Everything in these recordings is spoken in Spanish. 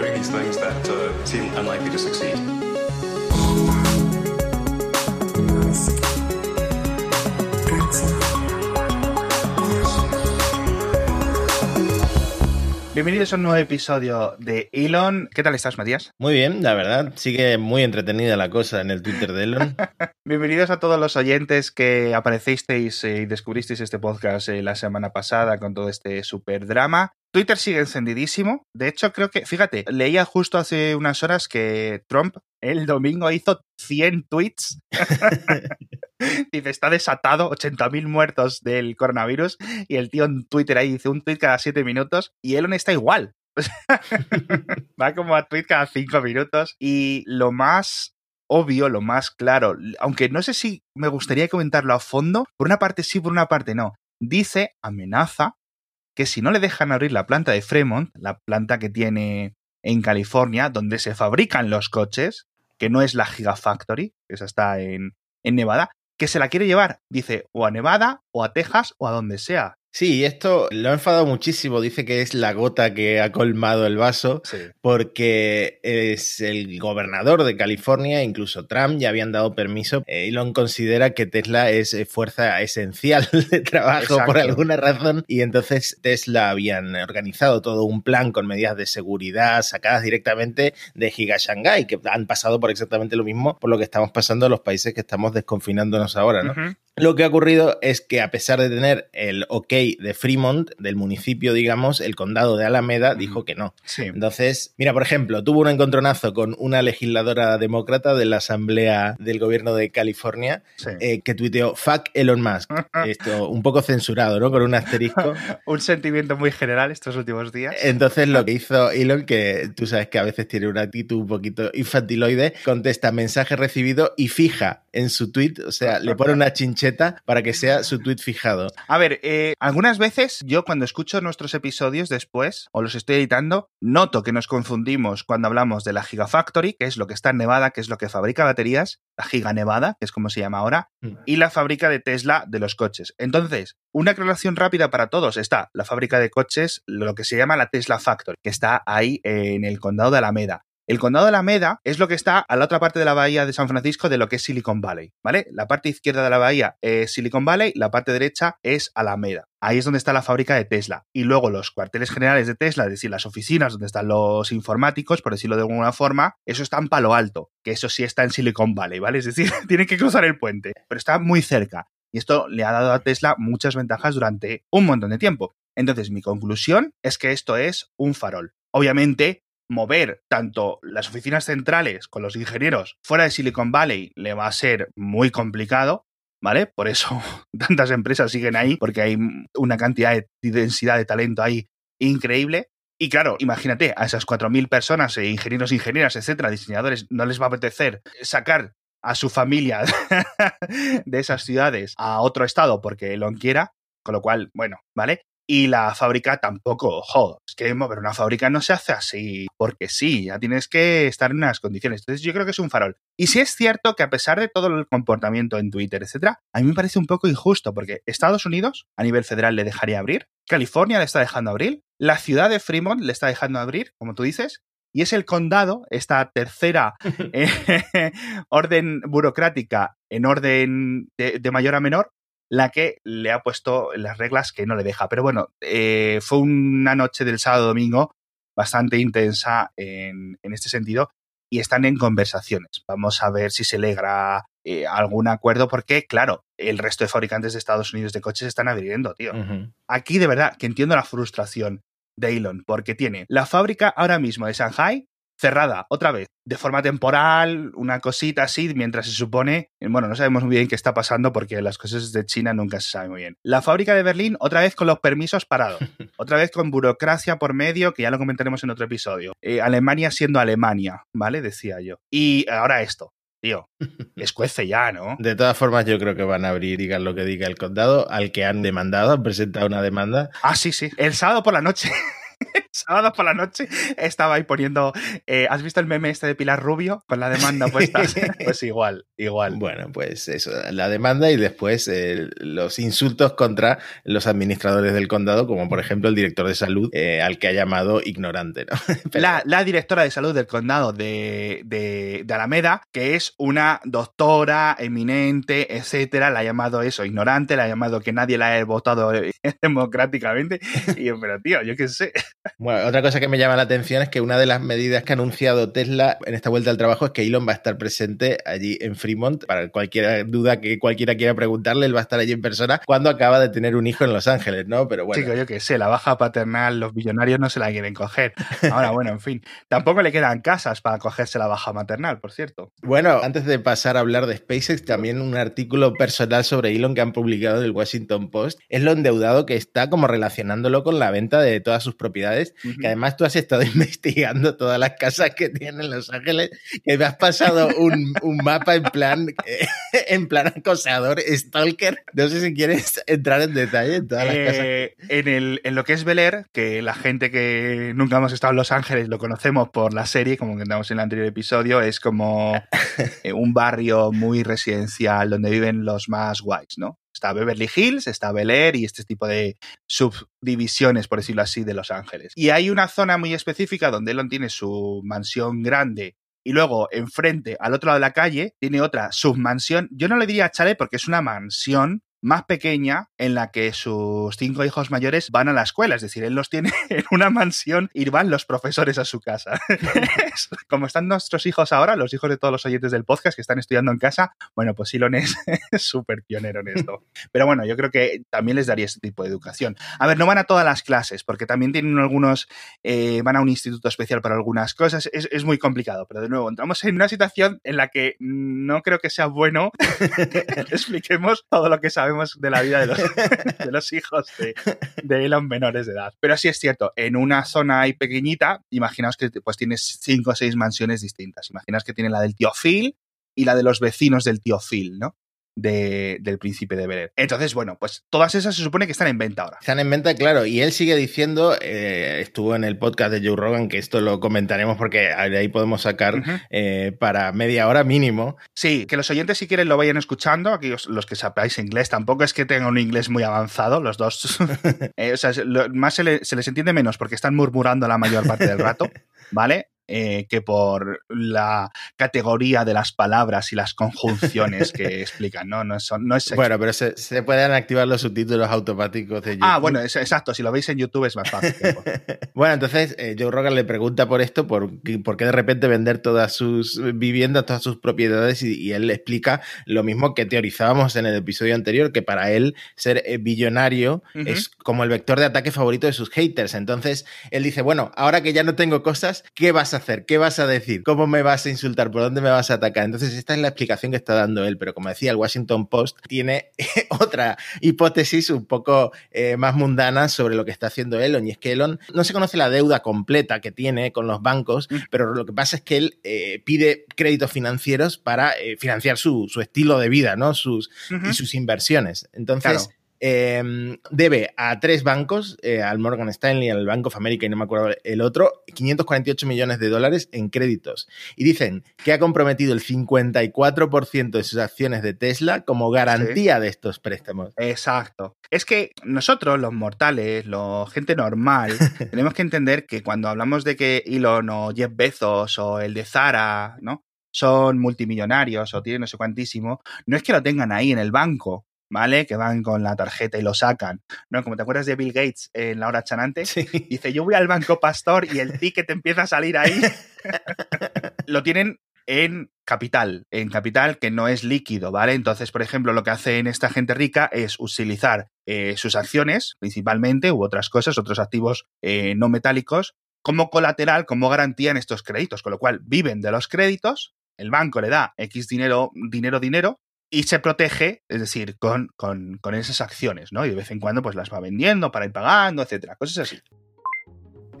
doing these things that uh, seem unlikely to succeed. Bienvenidos a un nuevo episodio de Elon. ¿Qué tal estás, Matías? Muy bien, la verdad. Sigue muy entretenida la cosa en el Twitter de Elon. Bienvenidos a todos los oyentes que aparecisteis y descubristeis este podcast eh, la semana pasada con todo este super drama. Twitter sigue encendidísimo. De hecho, creo que, fíjate, leía justo hace unas horas que Trump el domingo hizo 100 tweets. dice, está desatado, 80.000 muertos del coronavirus. Y el tío en Twitter ahí dice un tweet cada 7 minutos. Y Elon está igual. Va como a tweet cada 5 minutos. Y lo más obvio, lo más claro, aunque no sé si me gustaría comentarlo a fondo, por una parte sí, por una parte no. Dice, amenaza, que si no le dejan abrir la planta de Fremont, la planta que tiene en California, donde se fabrican los coches, que no es la Gigafactory, esa está en, en Nevada, que se la quiere llevar, dice, o a Nevada, o a Texas, o a donde sea. Sí, esto lo ha enfadado muchísimo. Dice que es la gota que ha colmado el vaso, Sí. porque es el gobernador de California, incluso Trump ya habían dado permiso. Eh, Elon considera que Tesla es eh, fuerza esencial de trabajo por alguna razón, y entonces Tesla habían organizado todo un plan con medidas de seguridad sacadas directamente de Giga Shanghai, que han pasado por exactamente lo mismo por lo que estamos pasando en los países que estamos desconfinándonos ahora, ¿no? Lo que ha ocurrido es que a pesar de tener el ok de Fremont, del municipio, digamos, el condado de Alameda dijo que no. Sí. Entonces, mira, por ejemplo, tuvo un encontronazo con una legisladora demócrata de la Asamblea del Gobierno de California sí. eh, que tuiteó fuck Elon Musk. Esto un poco censurado, ¿no? Con un asterisco. Un sentimiento muy general estos últimos días. Entonces lo que hizo Elon, que tú sabes que a veces tiene una actitud un poquito infantiloide, contesta mensaje recibido y fija en su tweet, o sea, le pone una para que sea su tweet fijado. A ver, eh, algunas veces yo cuando escucho nuestros episodios después o los estoy editando, noto que nos confundimos cuando hablamos de la Gigafactory, que es lo que está en Nevada, que es lo que fabrica baterías, la Giga Nevada, que es como se llama ahora, Mm. y la fábrica de Tesla de los coches. Entonces, una aclaración rápida para todos está la fábrica de coches, lo que se llama la Tesla Factory, que está ahí en el condado de Alameda. El condado de Alameda es lo que está a la otra parte de la bahía de San Francisco de lo que es Silicon Valley, ¿vale? La parte izquierda de la bahía es Silicon Valley, la parte derecha es Alameda. Ahí es donde está la fábrica de Tesla. Y luego los cuarteles generales de Tesla, es decir, las oficinas donde están los informáticos, por decirlo de alguna forma, eso está en Palo Alto, que eso sí está en Silicon Valley, ¿vale? Es decir, tienen que cruzar el puente, pero está muy cerca. Y esto le ha dado a Tesla muchas ventajas durante un montón de tiempo. Entonces, mi conclusión es que esto es un farol. Obviamente, mover tanto las oficinas centrales con los ingenieros fuera de Silicon Valley le va a ser muy complicado, ¿vale? Por eso tantas empresas siguen ahí, porque hay una cantidad de densidad de talento ahí increíble. Y claro, imagínate, a esas 4.000 personas, eh, ingenieros, ingenieras, etcétera, diseñadores, no les va a apetecer sacar a su familia de esas ciudades a otro estado porque Elon quiera, con lo cual, bueno, ¿vale? Y la fábrica tampoco, ojo, es que mover una fábrica no se hace así, porque sí, ya tienes que estar en unas condiciones. Entonces yo creo que es un farol. Y sí es cierto que a pesar de todo el comportamiento en Twitter, etcétera, a mí me parece un poco injusto, porque Estados Unidos a nivel federal le dejaría abrir, California le está dejando abrir, la ciudad de Fremont le está dejando abrir, como tú dices, y es el condado, esta tercera eh, orden burocrática en orden de, de mayor a menor, la que le ha puesto las reglas que no le deja. Pero bueno, eh, fue una noche del sábado domingo bastante intensa en, en, este sentido y están en conversaciones. Vamos a ver si se logra eh, algún acuerdo porque, claro, el resto de fabricantes de Estados Unidos de coches están abriendo, tío. Uh -huh. Aquí de verdad que entiendo la frustración de Elon porque tiene la fábrica ahora mismo de Shanghai cerrada otra vez de forma temporal, una cosita así, mientras se supone, bueno, no sabemos muy bien qué está pasando porque las cosas de China nunca se sabe muy bien. La fábrica de Berlín otra vez con los permisos parados, otra vez con burocracia por medio, que ya lo comentaremos en otro episodio. Eh, Alemania siendo Alemania, ¿vale? Decía yo. Y ahora esto. Tío, escuece ya, ¿no? De todas formas, yo creo que van a abrir, digan lo que diga el condado, al que han demandado, han presentado una demanda. Ah, sí, sí. El sábado por la noche. Sábado por la noche estaba ahí poniendo. eh, ¿Has visto el meme este de Pilar Rubio con la demanda puesta? pues igual, igual. Bueno, pues eso, la demanda y después eh, los insultos contra los administradores del condado, como por ejemplo el director de salud, eh, al que ha llamado ignorante, ¿no? Pero- La, la directora de salud del condado de, de- de Alameda, que es una doctora eminente, etcétera, la ha llamado eso, ignorante, la ha llamado que nadie la ha votado eh, democráticamente. Y yo, pero tío, yo qué sé. Bueno, otra cosa que me llama la atención es que una de las medidas que ha anunciado Tesla en esta vuelta al trabajo es que Elon va a estar presente allí en Fremont. Para cualquier duda que cualquiera quiera preguntarle, él va a estar allí en persona cuando acaba de tener un hijo en Los Ángeles, ¿no? Pero bueno. Chico, yo qué sé, la baja paternal, los millonarios no se la quieren coger. Ahora, bueno, en fin. Tampoco le quedan casas para cogerse la baja maternal, por cierto. Bueno, antes de pasar a hablar de SpaceX, también un artículo personal sobre Elon que han publicado en el Washington Post es lo endeudado que está como relacionándolo con la venta de todas sus propiedades, que además tú has estado investigando todas las casas que tiene en Los Ángeles, que me has pasado un, un mapa en plan, eh, en plan acosador, stalker. No sé si quieres entrar en detalle en todas las casas. Eh, en, el, en lo que es Bel Air, que la gente que nunca hemos estado en Los Ángeles lo conocemos por la serie, como contamos en el anterior episodio, es como eh, un barrio muy residencial donde viven los más guays, ¿no? Está Beverly Hills, está Bel Air y este tipo de subdivisiones, por decirlo así, de Los Ángeles. Y hay una zona muy específica donde Elon tiene su mansión grande y luego enfrente, al otro lado de la calle, tiene otra submansión. Yo no le diría chalet porque es una mansión más pequeña en la que sus cinco hijos mayores van a la escuela, es decir, él los tiene en una mansión y van los profesores a su casa. Como están nuestros hijos ahora, los hijos de todos los oyentes del podcast que están estudiando en casa, bueno, pues Elon es súper pionero en esto. Pero bueno, yo creo que también les daría este tipo de educación. A ver, no van a todas las clases, porque también tienen algunos, eh, van a un instituto especial para algunas cosas, es, es muy complicado, pero de nuevo, entramos en una situación en la que no creo que sea bueno que expliquemos todo lo que sabemos de la vida de los, de los hijos de, de, Elon menores de edad. Pero sí es cierto, en una zona ahí pequeñita, imaginaos que pues tienes cinco o seis mansiones distintas. Imaginaos que tiene la del tío Phil y la de los vecinos del tío Phil, ¿no? De, del príncipe de Bel Entonces, bueno, pues todas esas se supone que están en venta ahora. Están en venta, claro, y él sigue diciendo, eh, estuvo en el podcast de Joe Rogan, que esto lo comentaremos porque de ahí podemos sacar uh -huh. eh, para media hora mínimo. Sí, que los oyentes si quieren lo vayan escuchando, aquellos los que sepáis inglés, tampoco es que tengan un inglés muy avanzado, los dos. eh, o sea, lo, más se, le, se les entiende menos porque están murmurando la mayor parte del rato, ¿vale? Eh, que por la categoría de las palabras y las conjunciones que explican, ¿no? No es, no es bueno, pero se, se, pueden activar los subtítulos automáticos de YouTube. Ah, bueno, es, exacto, si lo veis en YouTube es más fácil. bueno, entonces eh, Joe Rogan le pregunta por esto, por, por qué de repente vender todas sus viviendas, todas sus propiedades, y, y, él le explica lo mismo que teorizábamos en el episodio anterior, que para él ser eh, billonario uh -huh. es como el vector de ataque favorito de sus haters. Entonces, él dice, bueno, ahora que ya no tengo cosas, ¿qué vas a hacer? ¿Qué vas a decir? ¿Cómo me vas a insultar? ¿Por dónde me vas a atacar? Entonces, esta es la explicación que está dando él, pero como decía, el Washington Post tiene otra hipótesis un poco eh, más mundana sobre lo que está haciendo Elon, y es que Elon no se conoce la deuda completa que tiene con los bancos, mm. pero lo que pasa es que él eh, pide créditos financieros para eh, financiar su, su, estilo de vida, ¿no? Sus, uh -huh. y sus inversiones. Entonces, claro. Eh, debe a tres bancos, eh, al Morgan Stanley, al Bank of America y no me acuerdo el otro, 548 millones de dólares en créditos. Y dicen que ha comprometido el 54% de sus acciones de Tesla como garantía sí. de estos préstamos. Exacto. Es que nosotros, los mortales, la gente normal, tenemos que entender que cuando hablamos de que Elon o Jeff Bezos o el de Zara, ¿no? Son multimillonarios o tienen no sé cuantísimo, no es que lo tengan ahí en el banco, ¿vale? Que van con la tarjeta y lo sacan. ¿No? Como te acuerdas de Bill Gates en la hora chanante, sí. dice, yo voy al Banco Pastor y el ticket empieza a salir ahí. lo tienen en capital, en capital que no es líquido, ¿vale? Entonces, por ejemplo, lo que hacen esta gente rica es utilizar eh, sus acciones, principalmente, u otras cosas, otros activos eh, no metálicos, como colateral, como garantía en estos créditos, con lo cual viven de los créditos, el banco le da X dinero, dinero, dinero, y se protege, es decir, con, con, con, esas acciones, ¿no? Y de vez en cuando pues las va vendiendo para ir pagando, etcétera, cosas así.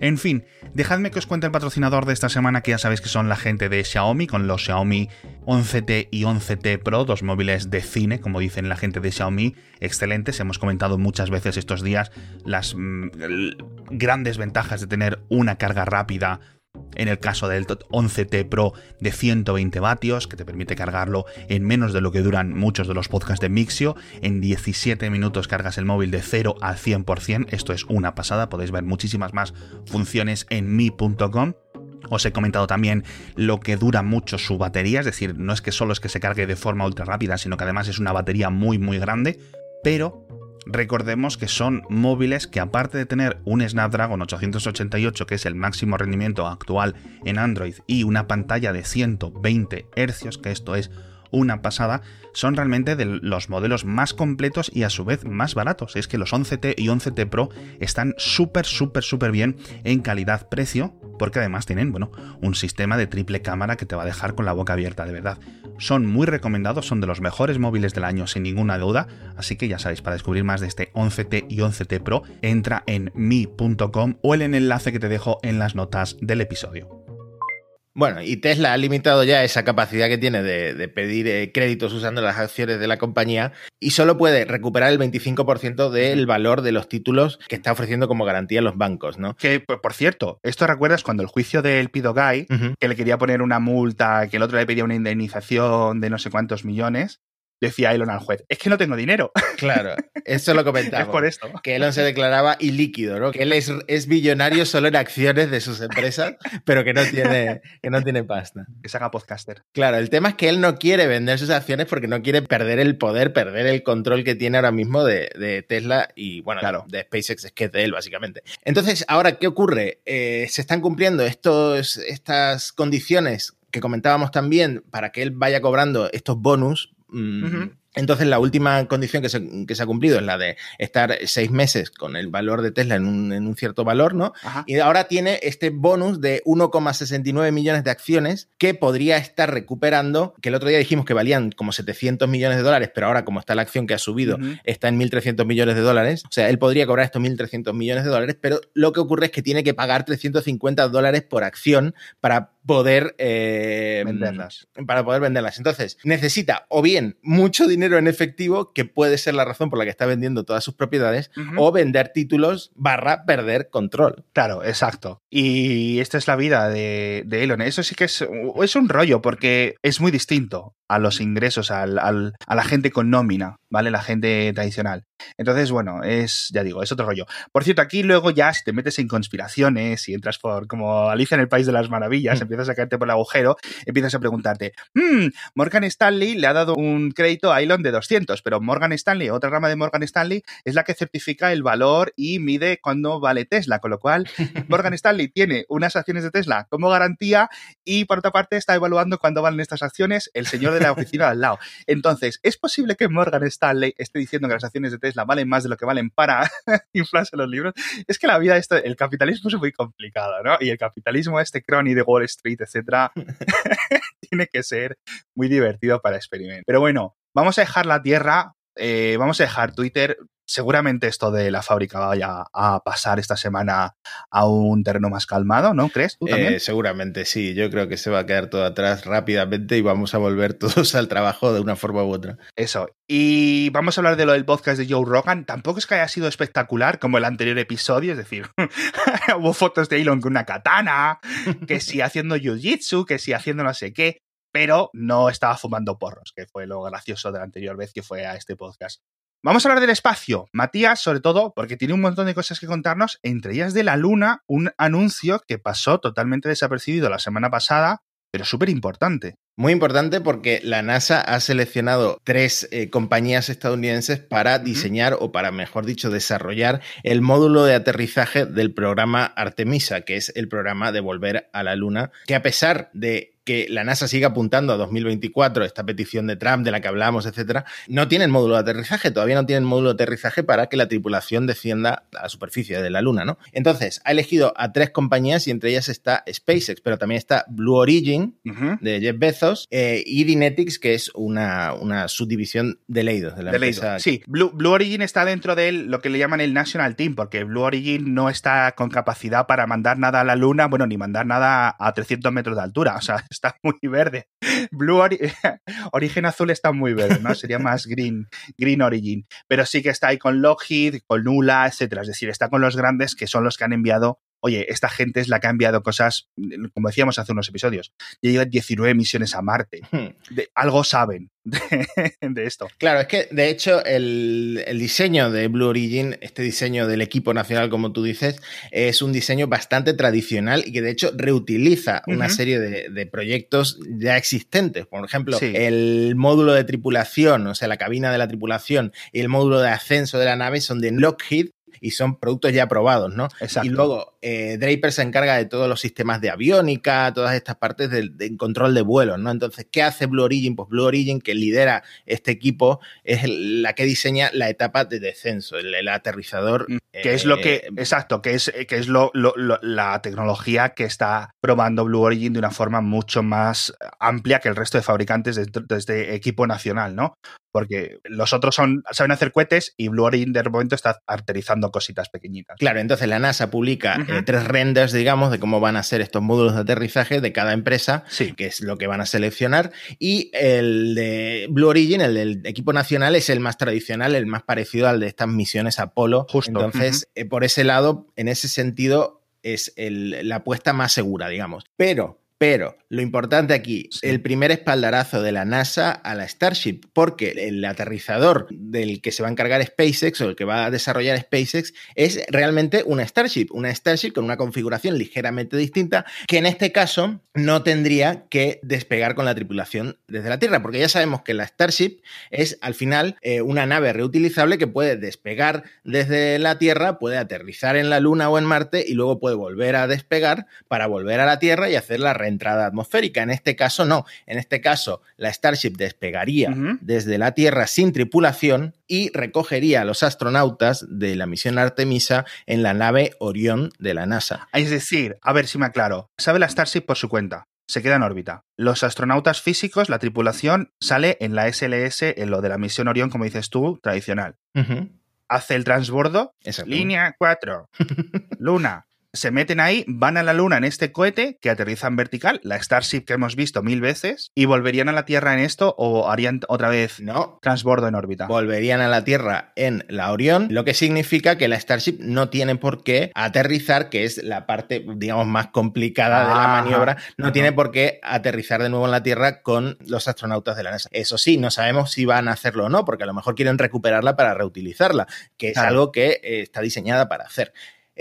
En fin, dejadme que os cuente el patrocinador de esta semana, que ya sabéis que son la gente de Xiaomi, con los Xiaomi 11T y 11T Pro, dos móviles de cine, como dicen la gente de Xiaomi, excelentes. Hemos comentado muchas veces estos días las mm, grandes ventajas de tener una carga rápida en el caso del 11T Pro de 120 vatios, que te permite cargarlo en menos de lo que duran muchos de los podcasts de Mixio. En 17 minutos cargas el móvil de 0 al 100%. Esto es una pasada. Podéis ver muchísimas más funciones en mi.com. Os he comentado también lo que dura mucho su batería, es decir, no es que solo es que se cargue de forma ultra rápida, sino que además es una batería muy muy grande, pero Recordemos que son móviles que aparte de tener un Snapdragon 888 que es el máximo rendimiento actual en Android y una pantalla de 120 Hz, que esto es una pasada, son realmente de los modelos más completos y a su vez más baratos. Es que los 11T y 11T Pro están súper, súper, súper bien en calidad-precio, porque además tienen, bueno, un sistema de triple cámara que te va a dejar con la boca abierta, de verdad. Son muy recomendados, son de los mejores móviles del año sin ninguna duda, así que ya sabéis, para descubrir más de este 11T y 11T Pro, entra en mi.com o el enlace que te dejo en las notas del episodio. Bueno, y Tesla ha limitado ya esa capacidad que tiene de, pedir eh, créditos usando las acciones de la compañía y solo puede recuperar el 25% del valor de los títulos que está ofreciendo como garantía los bancos, ¿no? Que, por cierto, esto recuerdas cuando el juicio del Pido Guy, que le quería poner una multa, que el otro le pedía una indemnización de no sé cuántos millones, decía Elon al juez, es que no tengo dinero. Claro, eso lo comentaba. es por esto. Que Elon se declaraba ilíquido, ¿no? Que él es, es, billonario solo en acciones de sus empresas, pero que no tiene, que no tiene pasta. Que se haga podcaster. Claro, el tema es que él no quiere vender sus acciones porque no quiere perder el poder, perder el control que tiene ahora mismo de, Tesla y, bueno, claro. de SpaceX, es que es de él, básicamente. Entonces, ahora, ¿qué ocurre? Eh, se están cumpliendo estos, estas condiciones que comentábamos también para que él vaya cobrando estos bonus Mm, entonces, la última condición que se, ha cumplido es la de estar seis meses con el valor de Tesla en un, cierto valor, ¿no? Y ahora tiene este bonus de 1,69 millones de acciones que podría estar recuperando, que el otro día dijimos que valían como 700 millones de dólares, pero ahora como está la acción que ha subido, está en 1.300 millones de dólares. O sea, él podría cobrar estos 1.300 millones de dólares, pero lo que ocurre es que tiene que pagar 350 dólares por acción para poder eh, venderlas. Para poder venderlas. Entonces, necesita o bien mucho dinero en efectivo, que puede ser la razón por la que está vendiendo todas sus propiedades, o vender títulos barra perder control. Claro, exacto. Y esta es la vida de, Elon. Eso sí que es, es un rollo, porque es muy distinto a los ingresos, al, a la gente con nómina, ¿vale? La gente tradicional. Entonces, bueno, es, ya digo, es otro rollo. Por cierto, aquí luego ya si te metes en conspiraciones y entras por, como Alicia en el País de las Maravillas, mm. empiezas a caerte por el agujero, empiezas a preguntarte, hmm, Morgan Stanley le ha dado un crédito a Elon de 200, pero Morgan Stanley, otra rama de Morgan Stanley, es la que certifica el valor y mide cuándo vale Tesla, con lo cual Morgan Stanley tiene unas acciones de Tesla como garantía y por otra parte está evaluando cuándo valen estas acciones el señor de la oficina al lado. Entonces, ¿es posible que Morgan Stanley esté diciendo que las acciones de Tesla valen más de lo que valen para inflarse los libros? Es que la vida, esto, el capitalismo es muy complicado, ¿no? Y el capitalismo, este crony de Wall Street, etcétera, tiene que ser muy divertido para experimentar. Pero bueno, vamos a dejar la Tierra eh, vamos a dejar Twitter seguramente esto de la fábrica vaya a pasar esta semana a un terreno más calmado, ¿no? ¿Crees tú también? Eh, seguramente sí, yo creo que se va a quedar todo atrás rápidamente y vamos a volver todos al trabajo de una forma u otra. Eso. Y vamos a hablar de lo del podcast de Joe Rogan. Tampoco es que haya sido espectacular como el anterior episodio, es decir, hubo fotos de Elon con una katana, que sí haciendo jiu-jitsu, que sí haciendo no sé qué pero no estaba fumando porros, que fue lo gracioso de la anterior vez que fue a este podcast. Vamos a hablar del espacio. Matías, sobre todo, porque tiene un montón de cosas que contarnos, entre ellas de la Luna, un anuncio que pasó totalmente desapercibido la semana pasada, pero súper importante. Muy importante porque la NASA ha seleccionado tres eh, compañías estadounidenses para diseñar o para, mejor dicho, desarrollar el módulo de aterrizaje del programa Artemisa, que es el programa de volver a la Luna, que a pesar de que la NASA siga apuntando a 2024, esta petición de Trump de la que hablamos, etcétera, no tienen módulo de aterrizaje, todavía no tienen módulo de aterrizaje para que la tripulación descienda a la superficie de la Luna, ¿no? Entonces, ha elegido a tres compañías y entre ellas está SpaceX, pero también está Blue Origin de Jeff Bezos eh, y Dynetics, que es una, una subdivisión de Leidos, de la empresa. Sí, Blue, Blue, Origin está dentro de lo que le llaman el National Team, porque Blue Origin no está con capacidad para mandar nada a la Luna, bueno, ni mandar nada a 300 metros de altura, o sea, está muy verde. Blue Origin azul está muy verde, ¿no? Sería más Green, Green Origin. Pero sí que está ahí con Lockheed, con Nula, etcétera. Es decir, está con los grandes que son los que han enviado oye, esta gente es la que ha enviado cosas, como decíamos hace unos episodios, ya llevan 19 misiones a Marte. Hmm. algo saben de, esto. Claro, es que de hecho el, diseño de Blue Origin, este diseño del equipo nacional, como tú dices, es un diseño bastante tradicional y que de hecho reutiliza una serie de, proyectos ya existentes. Por ejemplo, el módulo de tripulación, o sea, la cabina de la tripulación y el módulo de ascenso de la nave son de Lockheed y son productos ya probados, ¿no? Exacto. Y luego eh, Draper se encarga de todos los sistemas de aviónica, todas estas partes del, control de vuelos, ¿no? Entonces, ¿qué hace Blue Origin? Pues Blue Origin, que lidera este equipo, es la que diseña la etapa de descenso, el, aterrizador. Mm, que es lo que, eh, exacto, que es, que es lo, la tecnología que está probando Blue Origin de una forma mucho más amplia que el resto de fabricantes de, de este equipo nacional, ¿no? Porque los otros son, saben hacer cohetes y Blue Origin de momento está aterrizando cositas pequeñitas. Claro, entonces la NASA publica eh, tres renders, digamos, de cómo van a ser estos módulos de aterrizaje de cada empresa, que es lo que van a seleccionar, y el de Blue Origin, el del equipo nacional, es el más tradicional, el más parecido al de estas misiones Apolo. Justo. Entonces, eh, por ese lado, en ese sentido, es la apuesta más segura, digamos. Pero pero lo importante aquí, el primer espaldarazo de la NASA a la Starship, porque el aterrizador del que se va a encargar SpaceX o el que va a desarrollar SpaceX es realmente una Starship, una Starship con una configuración ligeramente distinta, que en este caso no tendría que despegar con la tripulación desde la Tierra, porque ya sabemos que la Starship es al final eh, una nave reutilizable que puede despegar desde la Tierra, puede aterrizar en la Luna o en Marte y luego puede volver a despegar para volver a la Tierra y hacer la entrada atmosférica. En este caso no. En este caso la Starship despegaría desde la Tierra sin tripulación y recogería a los astronautas de la misión Artemisa en la nave Orión de la NASA. Es decir, a ver si me aclaro, sabe la Starship por su cuenta. Se queda en órbita. Los astronautas físicos, la tripulación, sale en la SLS, en lo de la misión Orión, como dices tú, tradicional. Hace el transbordo. Línea 4. Luna se meten ahí, van a la Luna en este cohete que aterriza en vertical, la Starship que hemos visto mil veces, y volverían a la Tierra en esto o harían otra vez no. transbordo en órbita. Volverían a la Tierra en la Orión, lo que significa que la Starship no tiene por qué aterrizar, que es la parte, digamos, más complicada de la maniobra, no tiene por qué aterrizar de nuevo en la Tierra con los astronautas de la NASA. Eso sí, no sabemos si van a hacerlo o no, porque a lo mejor quieren recuperarla para reutilizarla, que es algo que eh, está diseñada para hacer.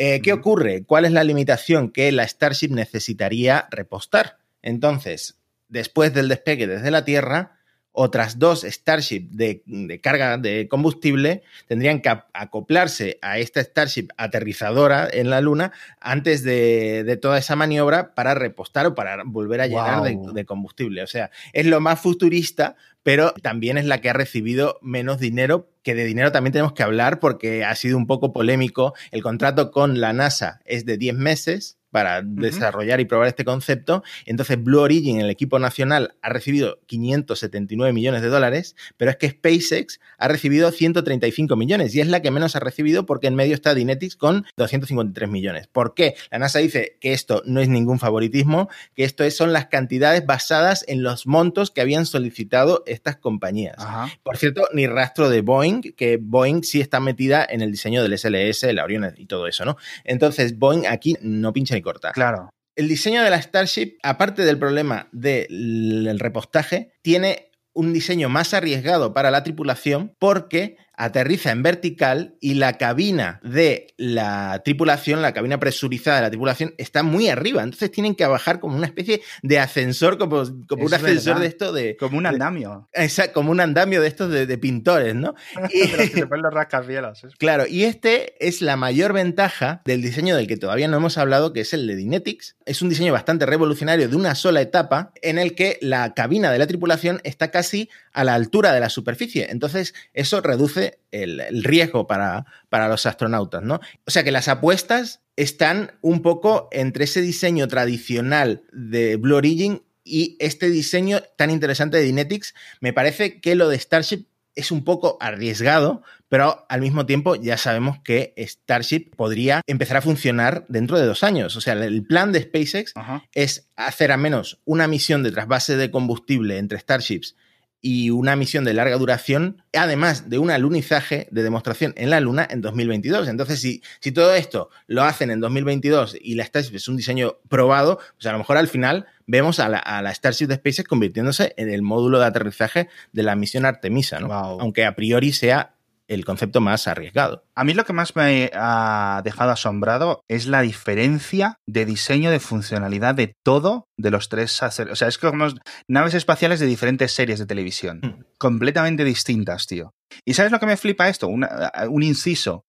Eh, ¿Qué ocurre? ¿Cuál es la limitación que la Starship necesitaría repostar? Entonces, después del despegue desde la Tierra, otras dos Starship de, carga de combustible tendrían que acoplarse a esta Starship aterrizadora en la Luna antes de, toda esa maniobra para repostar o para volver a llenar de, combustible. O sea, es lo más futurista, pero también es la que ha recibido menos dinero, que de dinero también tenemos que hablar porque ha sido un poco polémico. El contrato con la NASA es de 10 meses para desarrollar y probar este concepto. Entonces, Blue Origin, el equipo nacional, ha recibido 579 millones de dólares, pero es que SpaceX ha recibido 135 millones y es la que menos ha recibido porque en medio está Dynetics con 253 millones. ¿Por qué? La NASA dice que esto no es ningún favoritismo, que esto son las cantidades basadas en los montos que habían solicitado estas compañías. Por cierto, ni rastro de Boeing, que Boeing sí está metida en el diseño del SLS, la Orion y todo eso, ¿no? Entonces, Boeing aquí no pincha corta. Claro. El diseño de la Starship, aparte del problema del repostaje, tiene un diseño más arriesgado para la tripulación porque aterriza en vertical y la cabina de la tripulación, la cabina presurizada de la tripulación, está muy arriba. Entonces tienen que bajar como una especie de ascensor, como, como un ascensor de esto de. Como un andamio. Exacto, como un andamio de estos de, pintores, ¿no? Y, se ponen los rascacielos. Claro, y este es la mayor ventaja del diseño del que todavía no hemos hablado, que es el de Dynetics. Es un diseño bastante revolucionario de una sola etapa en el que la cabina de la tripulación está casi a la altura de la superficie. Entonces, eso reduce el, riesgo para, para los astronautas, ¿no? O sea que las apuestas están un poco entre ese diseño tradicional de Blue Origin y este diseño tan interesante de Dynetics. Me parece que lo de Starship es un poco arriesgado, pero al mismo tiempo ya sabemos que Starship podría empezar a funcionar dentro de dos años. O sea, el plan de SpaceX es hacer a menos una misión de trasvase de combustible entre Starships y una misión de larga duración, además de un alunizaje de demostración en la Luna en 2022. Entonces, si, si todo esto lo hacen en 2022 y la Starship es un diseño probado, pues a lo mejor al final vemos a la, Starship de SpaceX convirtiéndose en el módulo de aterrizaje de la misión Artemisa, ¿no? Aunque a priori sea el concepto más arriesgado. A mí lo que más me ha dejado asombrado es la diferencia de diseño de funcionalidad de todo de los tres. O sea, es como naves espaciales de diferentes series de televisión, hmm. completamente distintas, tío. ¿Y sabes lo que me flipa esto? un inciso.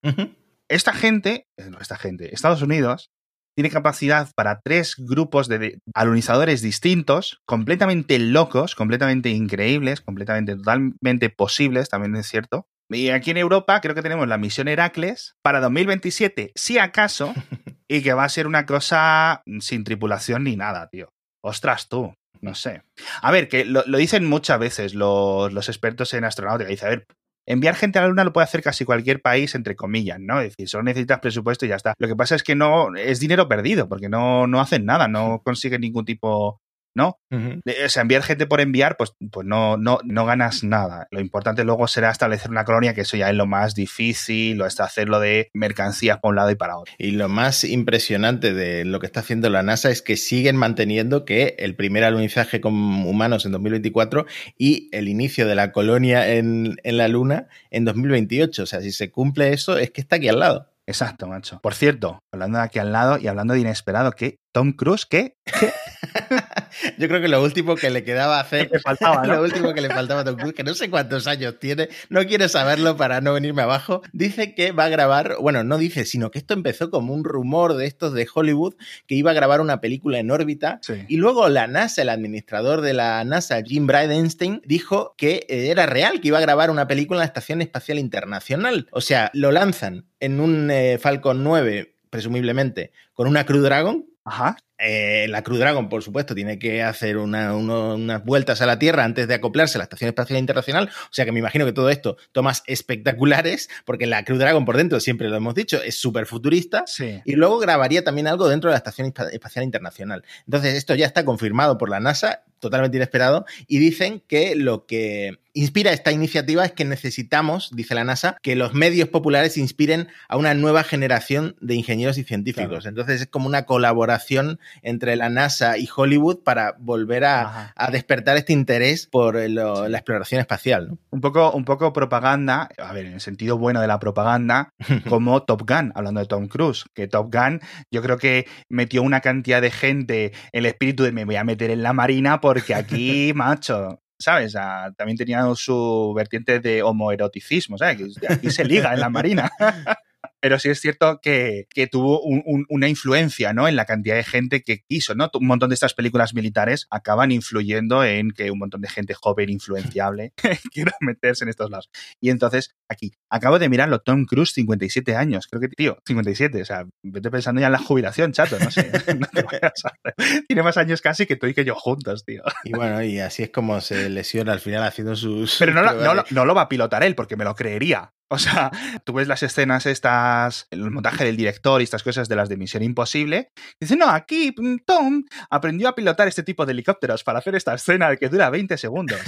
Esta gente, eh, esta gente, Estados Unidos, tiene capacidad para tres grupos de alunizadores distintos, completamente locos, completamente increíbles, completamente totalmente posibles, también es cierto. Y aquí en Europa creo que tenemos la misión Heracles para 2027, si acaso, y que va a ser una cosa sin tripulación ni nada, tío. Ostras tú, no sé. A ver, que lo, dicen muchas veces los, los expertos en astronáutica. Dice, a ver, enviar gente a la Luna lo puede hacer casi cualquier país, entre comillas, ¿no? Es decir, solo necesitas presupuesto y ya está. Lo que pasa es que no es dinero perdido, porque no, no hacen nada, no consiguen ningún tipo ¿no? O sea, enviar gente por enviar, pues, pues no, no, no ganas nada. Lo importante luego será establecer una colonia, que eso ya es lo más difícil, o es hacerlo de mercancías para un lado y para otro. Y lo más impresionante de lo que está haciendo la NASA es que siguen manteniendo que el primer alunizaje con humanos en 2024 y el inicio de la colonia en, en la Luna en 2028. O sea, si se cumple eso, es que está aquí al lado. Exacto, macho. Por cierto, hablando de aquí al lado y hablando de inesperado, ¿qué? Tom Cruise, ¿qué? Yo creo que lo último que le quedaba hacer. faltaba, Lo último que le faltaba a Tom Cruise, que no sé cuántos años tiene, no quiere saberlo para no venirme abajo. Dice que va a grabar, bueno, no dice, sino que esto empezó como un rumor de estos de Hollywood, que iba a grabar una película en órbita. Y luego la NASA, el administrador de la NASA, Jim Bridenstine, dijo que era real, que iba a grabar una película en la Estación Espacial Internacional. O sea, lo lanzan en un eh, Falcon 9 presumiblemente, con una Crew Dragon, Ajá. Eh, la Crew Dragon, por supuesto, tiene que hacer unas vueltas a la Tierra antes de acoplarse a la Estación Espacial Internacional. O sea que me imagino que todo esto tomas espectaculares, porque la Crew Dragon por dentro, siempre lo hemos dicho, es súper futurista. Y luego grabaría también algo dentro de la Estación Espacial Internacional. Entonces, esto ya está confirmado por la NASA, totalmente inesperado, y dicen que lo que inspira esta iniciativa es que necesitamos, dice la NASA, que los medios populares inspiren a una nueva generación de ingenieros y científicos. Entonces es como una colaboración entre la NASA y Hollywood para volver a, despertar este interés por la exploración espacial. Un, poco, un poco propaganda, a ver, en el sentido bueno de la propaganda, como Top Gun, hablando de Tom Cruise, que Top Gun yo creo que metió una cantidad de gente el espíritu de me voy a meter en la marina porque aquí, macho, ¿sabes? también tenía su vertiente de homoeroticismo, ¿sabes? Aquí se liga en la marina. pero sí es cierto que, tuvo una influencia, ¿no? En la cantidad de gente que quiso, ¿no? Un montón de estas películas militares acaban influyendo en que un montón de gente joven, influenciable, quiera meterse en estos lados. Y entonces, aquí, acabo de mirarlo, Tom Cruise, 57 años, creo que, tío, 57, o sea, vete pensando ya en la jubilación, chato, no sé, Tiene más años casi que tú y que yo juntos, tío. Y bueno, y así es como se lesiona al final haciendo sus... Pero no, no, no lo va a pilotar él, porque me lo creería. O sea, tú ves las escenas estas, el montaje del director y estas cosas de las de Misión Imposible. Y dice, no, aquí mm, Tom aprendió a pilotar este tipo de helicópteros para hacer esta escena que dura 20 segundos.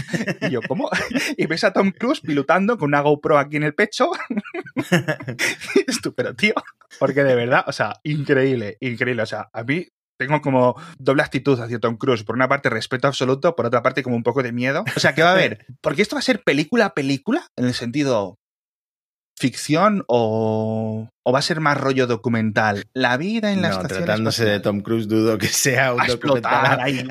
Y yo, ¿cómo? Y ves a Tom Cruise pilotando con una GoPro aquí en el pecho. Estúpido, tío. Porque de verdad, o sea, increíble, increíble. O sea, a mí tengo como doble actitud hacia Tom Cruise. Por una parte, respeto absoluto, por otra parte, como un poco de miedo. O sea, ¿qué va a haber? Porque esto va a ser película a película, en el sentido, ficción o, o, va a ser más rollo documental? La vida en la no, tratándose de Tom Cruise dudo que sea un documental.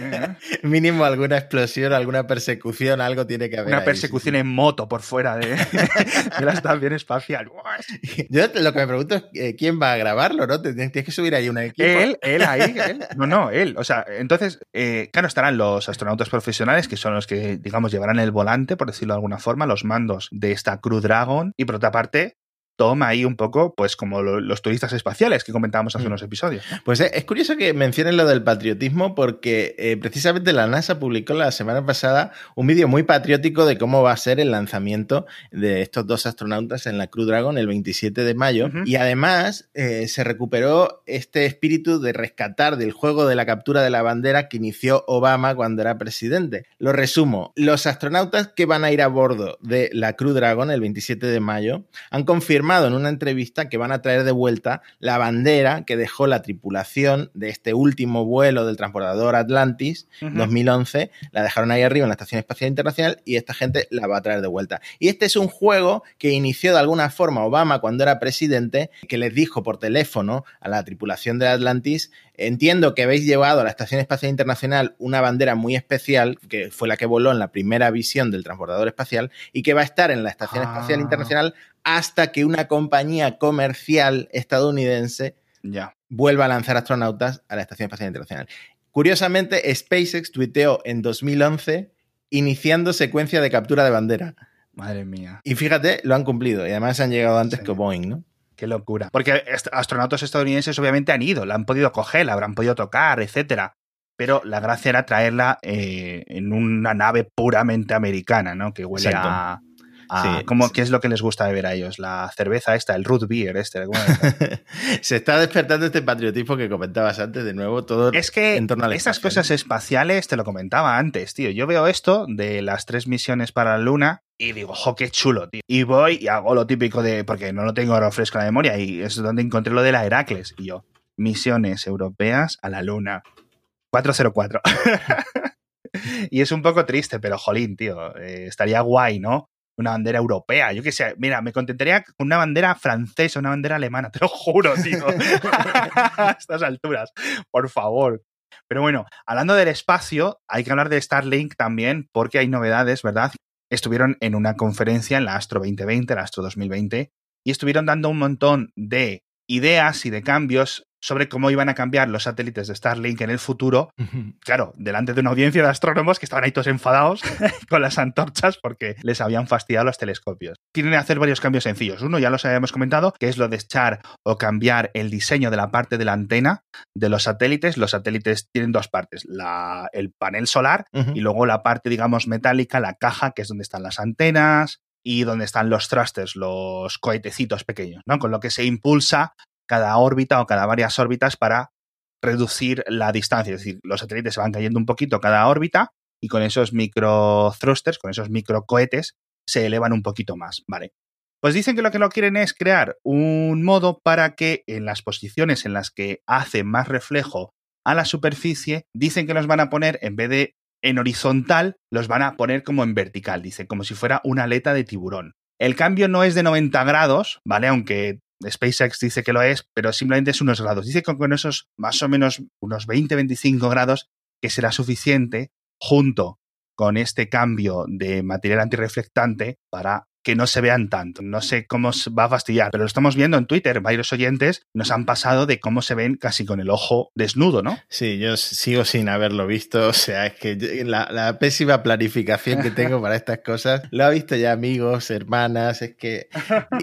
Mínimo alguna explosión, alguna persecución, algo tiene que haber. Una persecución en moto por fuera de, la estación espacial. Yo lo que me pregunto es eh, quién va a grabarlo, ¿no? Tienes que subir ahí una equipo. Él, él ahí, él. No, no, él. O sea, entonces, eh, claro, estarán los astronautas profesionales, que son los que, digamos, llevarán el volante, por decirlo de alguna forma, los mandos de esta Crew Dragon y por otra parte, Tom ahí un poco, pues como lo- los turistas espaciales que comentábamos hace Mm. unos episodios. ¿no? Pues es, es curioso que mencionen lo del patriotismo porque eh, precisamente la NASA publicó la semana pasada un vídeo muy patriótico de cómo va a ser el lanzamiento de estos dos astronautas en la Crew Dragon el 27 de mayo. Y además eh, se recuperó este espíritu de rescatar del juego de la captura de la bandera que inició Obama cuando era presidente. Lo resumo, los astronautas que van a ir a bordo de la Crew Dragon el 27 de mayo han confirmado en una entrevista que van a traer de vuelta la bandera que dejó la tripulación de este último vuelo del transportador Atlantis Ujú. 2011, la dejaron ahí arriba en la Estación Espacial Internacional y esta gente la va a traer de vuelta. Y este es un juego que inició de alguna forma Obama cuando era presidente, que les dijo por teléfono a la tripulación de Atlantis, entiendo que habéis llevado a la Estación Espacial Internacional una bandera muy especial, que fue la que voló en la primera visión del transportador espacial, y que va a estar en la Estación Ah. Espacial Internacional hasta que una compañía comercial estadounidense Ya. vuelva a lanzar astronautas a la Estación Espacial Internacional. Curiosamente, SpaceX tuiteó en 2011 iniciando secuencia de captura de bandera. Madre mía. Y fíjate, lo han cumplido. Y además han llegado antes Sí. que Boeing, ¿no? Qué locura. Porque astronautas estadounidenses obviamente han ido, la han podido coger, la habrán podido tocar, etcétera. Pero la gracia era traerla eh, en una nave puramente americana, ¿no? Que huele Exacto. a. a- Sí, ¿cómo- sí. ¿Qué es lo que les gusta beber a ellos? La cerveza esta, el root beer este. Se está despertando este patriotismo que comentabas antes, de nuevo, todo Es que en torno al estas espacio, cosas espaciales, te lo comentaba antes, tío. Yo veo esto de las tres misiones para la Luna y digo, jo, qué chulo, tío. Y voy y hago lo típico de, porque no lo tengo ahora fresco en la memoria, y es donde encontré lo de la Heracles. Y yo, misiones europeas a la Luna. 404. y es un poco triste, pero jolín, tío. eh, estaría guay, ¿no? Una bandera europea, yo qué sé. Mira, me contentaría con una bandera francesa, una bandera alemana, te lo juro, tío. a estas alturas, por favor. Pero bueno, hablando del espacio, hay que hablar de Starlink también, porque hay novedades, ¿verdad? Estuvieron en una conferencia en la Astro 2020, la Astro 2020, y estuvieron dando un montón de ideas y de cambios sobre cómo iban a cambiar los satélites de Starlink en el futuro claro, delante de una audiencia de astrónomos que estaban ahí todos enfadados con las antorchas porque les habían fastidiado los telescopios. Tienen que hacer varios cambios sencillos. Uno ya los habíamos comentado, que es lo de echar o cambiar el diseño de la parte de la antena de los satélites. Los satélites tienen dos partes, la- el panel solar y luego la parte, digamos, metálica, la caja, que es donde están las antenas y donde están los thrusters, los cohetecitos pequeños, ¿no? Con lo que se impulsa cada órbita o cada varias órbitas para reducir la distancia. Es decir, los satélites se van cayendo un poquito cada órbita y con esos micro thrusters, con esos micro cohetes, se elevan un poquito más, ¿vale? Pues dicen que lo que lo quieren es crear un modo para que en las posiciones en las que hace más reflejo a la superficie, dicen que los van a poner en vez de en horizontal, los van a poner como en vertical, dice, como si fuera una aleta de tiburón. El cambio no es de 90 grados, ¿vale? Aunque SpaceX dice que lo es, pero simplemente es unos grados. Dice que con esos más o menos unos 20-25 grados, que será suficiente junto con este cambio de material antirreflectante para que no se vean tanto. No sé cómo va a fastidiar, pero lo estamos viendo en Twitter. Varios oyentes nos han pasado de cómo se ven casi con el ojo desnudo, ¿no? Sí, yo sigo sin haberlo visto. O sea, es que la, la pésima planificación que tengo para estas cosas, lo ha visto ya amigos, hermanas, es que...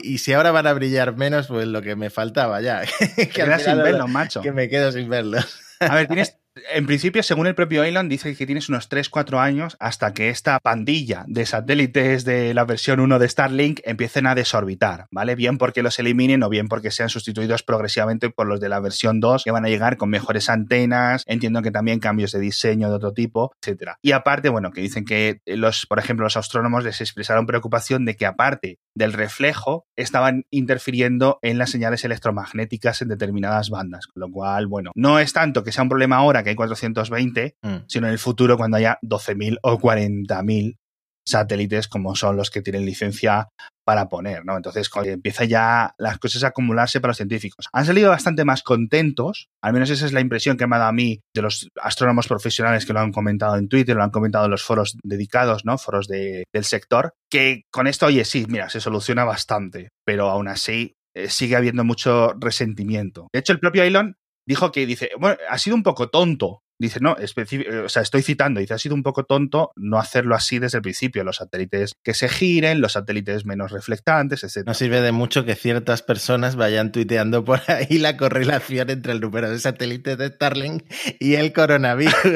Y si ahora van a brillar menos, pues lo que me faltaba ya. que Que al quedas sin final verlo, macho. Que me quedo sin verlo. A ver, tienes. En principio, según el propio Elon, dice que tienes unos 3-4 años hasta que esta pandilla de satélites de la versión 1 de Starlink empiecen a desorbitar, ¿vale? Bien porque los eliminen o bien porque sean sustituidos progresivamente por los de la versión 2 que van a llegar con mejores antenas, entiendo que también cambios de diseño de otro tipo, etcétera. Y aparte, bueno, que dicen que los, por ejemplo, los astrónomos les expresaron preocupación de que aparte del reflejo estaban interfiriendo en las señales electromagnéticas en determinadas bandas, con lo cual, bueno, no es tanto que sea un problema ahora que hay 420, Mm. sino en el futuro cuando haya 12.000 o 40.000 satélites como son los que tienen licencia para poner, ¿no? Entonces empieza ya las cosas a acumularse para los científicos. Han salido bastante más contentos, al menos esa es la impresión que me ha dado a mí de los astrónomos profesionales que lo han comentado en Twitter, lo han comentado en los foros dedicados, ¿no? Foros de- del sector, que con esto, oye, sí, mira, se soluciona bastante, pero aún así eh, sigue habiendo mucho resentimiento. De hecho, el propio Elon dijo que dice, bueno, ha sido un poco tonto dice, no, especi- o sea, estoy citando, dice, ha sido un poco tonto no hacerlo así desde el principio, los satélites que se giren, los satélites menos reflectantes, etc. No sirve de mucho que ciertas personas vayan tuiteando por ahí la correlación entre el número de satélites de Starlink y el coronavirus.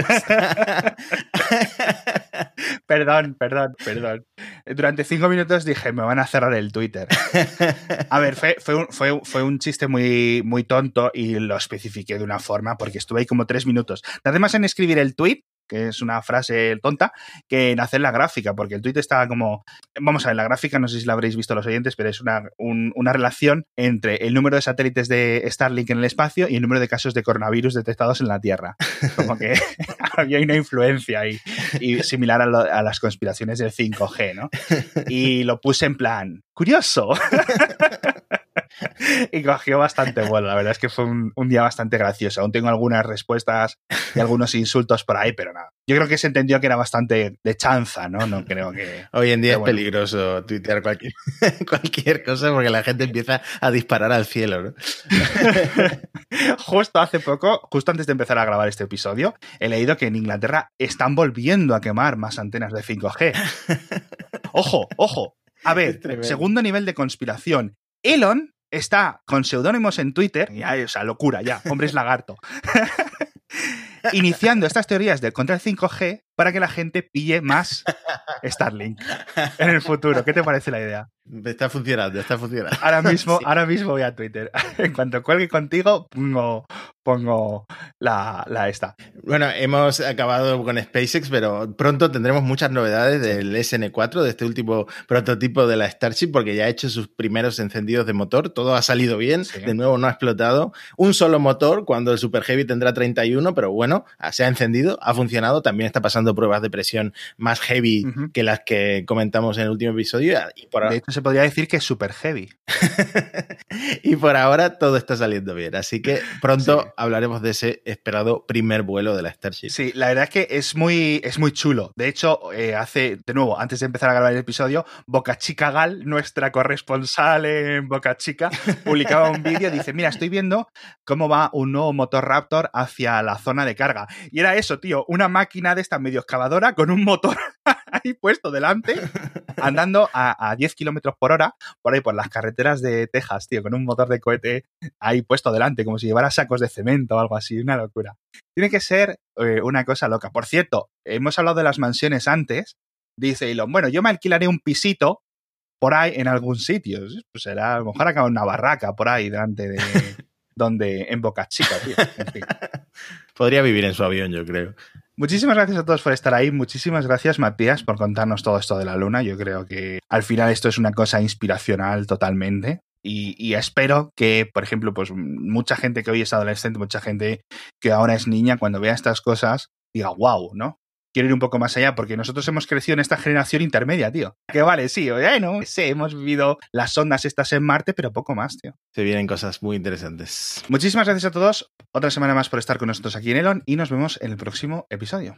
perdón, perdón, perdón. Durante cinco minutos dije, me van a cerrar el Twitter. A ver, fue, fue, un, fue, fue un chiste muy, muy tonto y lo especifiqué de una forma porque estuve ahí como tres minutos. Nada más en escribir el tweet, que es una frase tonta, que en hacer la gráfica, porque el tweet estaba como. Vamos a ver, la gráfica, no sé si la habréis visto los oyentes, pero es una, un, una relación entre el número de satélites de Starlink en el espacio y el número de casos de coronavirus detectados en la Tierra. Como que había una influencia ahí, y similar a, lo, a las conspiraciones del 5G, ¿no? Y lo puse en plan, curioso. y cogió bastante bueno. La verdad es que fue un, un, día bastante gracioso. Aún tengo algunas respuestas y algunos insultos por ahí, pero nada. Yo creo que se entendió que era bastante de chanza, ¿no? No creo que. Hoy en día es bueno. peligroso tuitear cualquier, cualquier cosa porque la gente empieza a disparar al cielo, ¿no? justo hace poco, justo antes de empezar a grabar este episodio, he leído que en Inglaterra están volviendo a quemar más antenas de 5G. Ojo, ojo. A ver, segundo nivel de conspiración. Elon está con seudónimos en Twitter, ya, o sea, locura, ya, hombres lagarto, iniciando estas teorías del contra el 5G para que la gente pille más Starlink en el futuro. ¿Qué te parece la idea? Está funcionando, está funcionando. Ahora mismo, sí. ahora mismo voy a Twitter. En cuanto cuelgue contigo, pongo, pongo la, la, esta. Bueno, hemos acabado con SpaceX, pero pronto tendremos muchas novedades del SN4, de este último prototipo de la Starship, porque ya ha hecho sus primeros encendidos de motor. Todo ha salido bien. Sí. De nuevo, no ha explotado. Un solo motor, cuando el Super Heavy tendrá 31, pero bueno, se ha encendido, ha funcionado. También está pasando pruebas de presión más heavy uh -huh. que las que comentamos en el último episodio. Y por de hecho, se podría decir que es super heavy. y por ahora todo está saliendo bien. Así que pronto sí. hablaremos de ese esperado primer vuelo de la Starship. Sí, la verdad es que es muy, es muy chulo. De hecho, eh, hace, de nuevo, antes de empezar a grabar el episodio, Boca Chica Gal, nuestra corresponsal en Boca Chica, publicaba un vídeo. Dice: Mira, estoy viendo cómo va un nuevo motor Raptor hacia la zona de carga. Y era eso, tío, una máquina de esta medio excavadora con un motor ahí puesto delante, andando a, a 10 kilómetros por hora por ahí por las carreteras de Texas, tío, con un motor de cohete ahí puesto delante, como si llevara sacos de cemento o algo así, una locura. Tiene que ser eh, una cosa loca. Por cierto, hemos hablado de las mansiones antes. Dice Elon, bueno, yo me alquilaré un pisito por ahí en algún sitio. Pues será, a lo mejor acaba una barraca por ahí delante de donde en Boca Chica, tío. En fin. Podría vivir en su avión, yo creo. Muchísimas gracias a todos por estar ahí. Muchísimas gracias, Matías, por contarnos todo esto de la luna. Yo creo que al final esto es una cosa inspiracional totalmente. Y, y, espero que, por ejemplo, pues mucha gente que hoy es adolescente, mucha gente que ahora es niña, cuando vea estas cosas, diga, wow, ¿no? Quiero ir un poco más allá, porque nosotros hemos crecido en esta generación intermedia, tío. Que vale, sí, bueno, sí, hemos vivido las ondas estas en Marte, pero poco más, tío. Se vienen cosas muy interesantes. Muchísimas gracias a todos. Otra semana más por estar con nosotros aquí en Elon y nos vemos en el próximo episodio.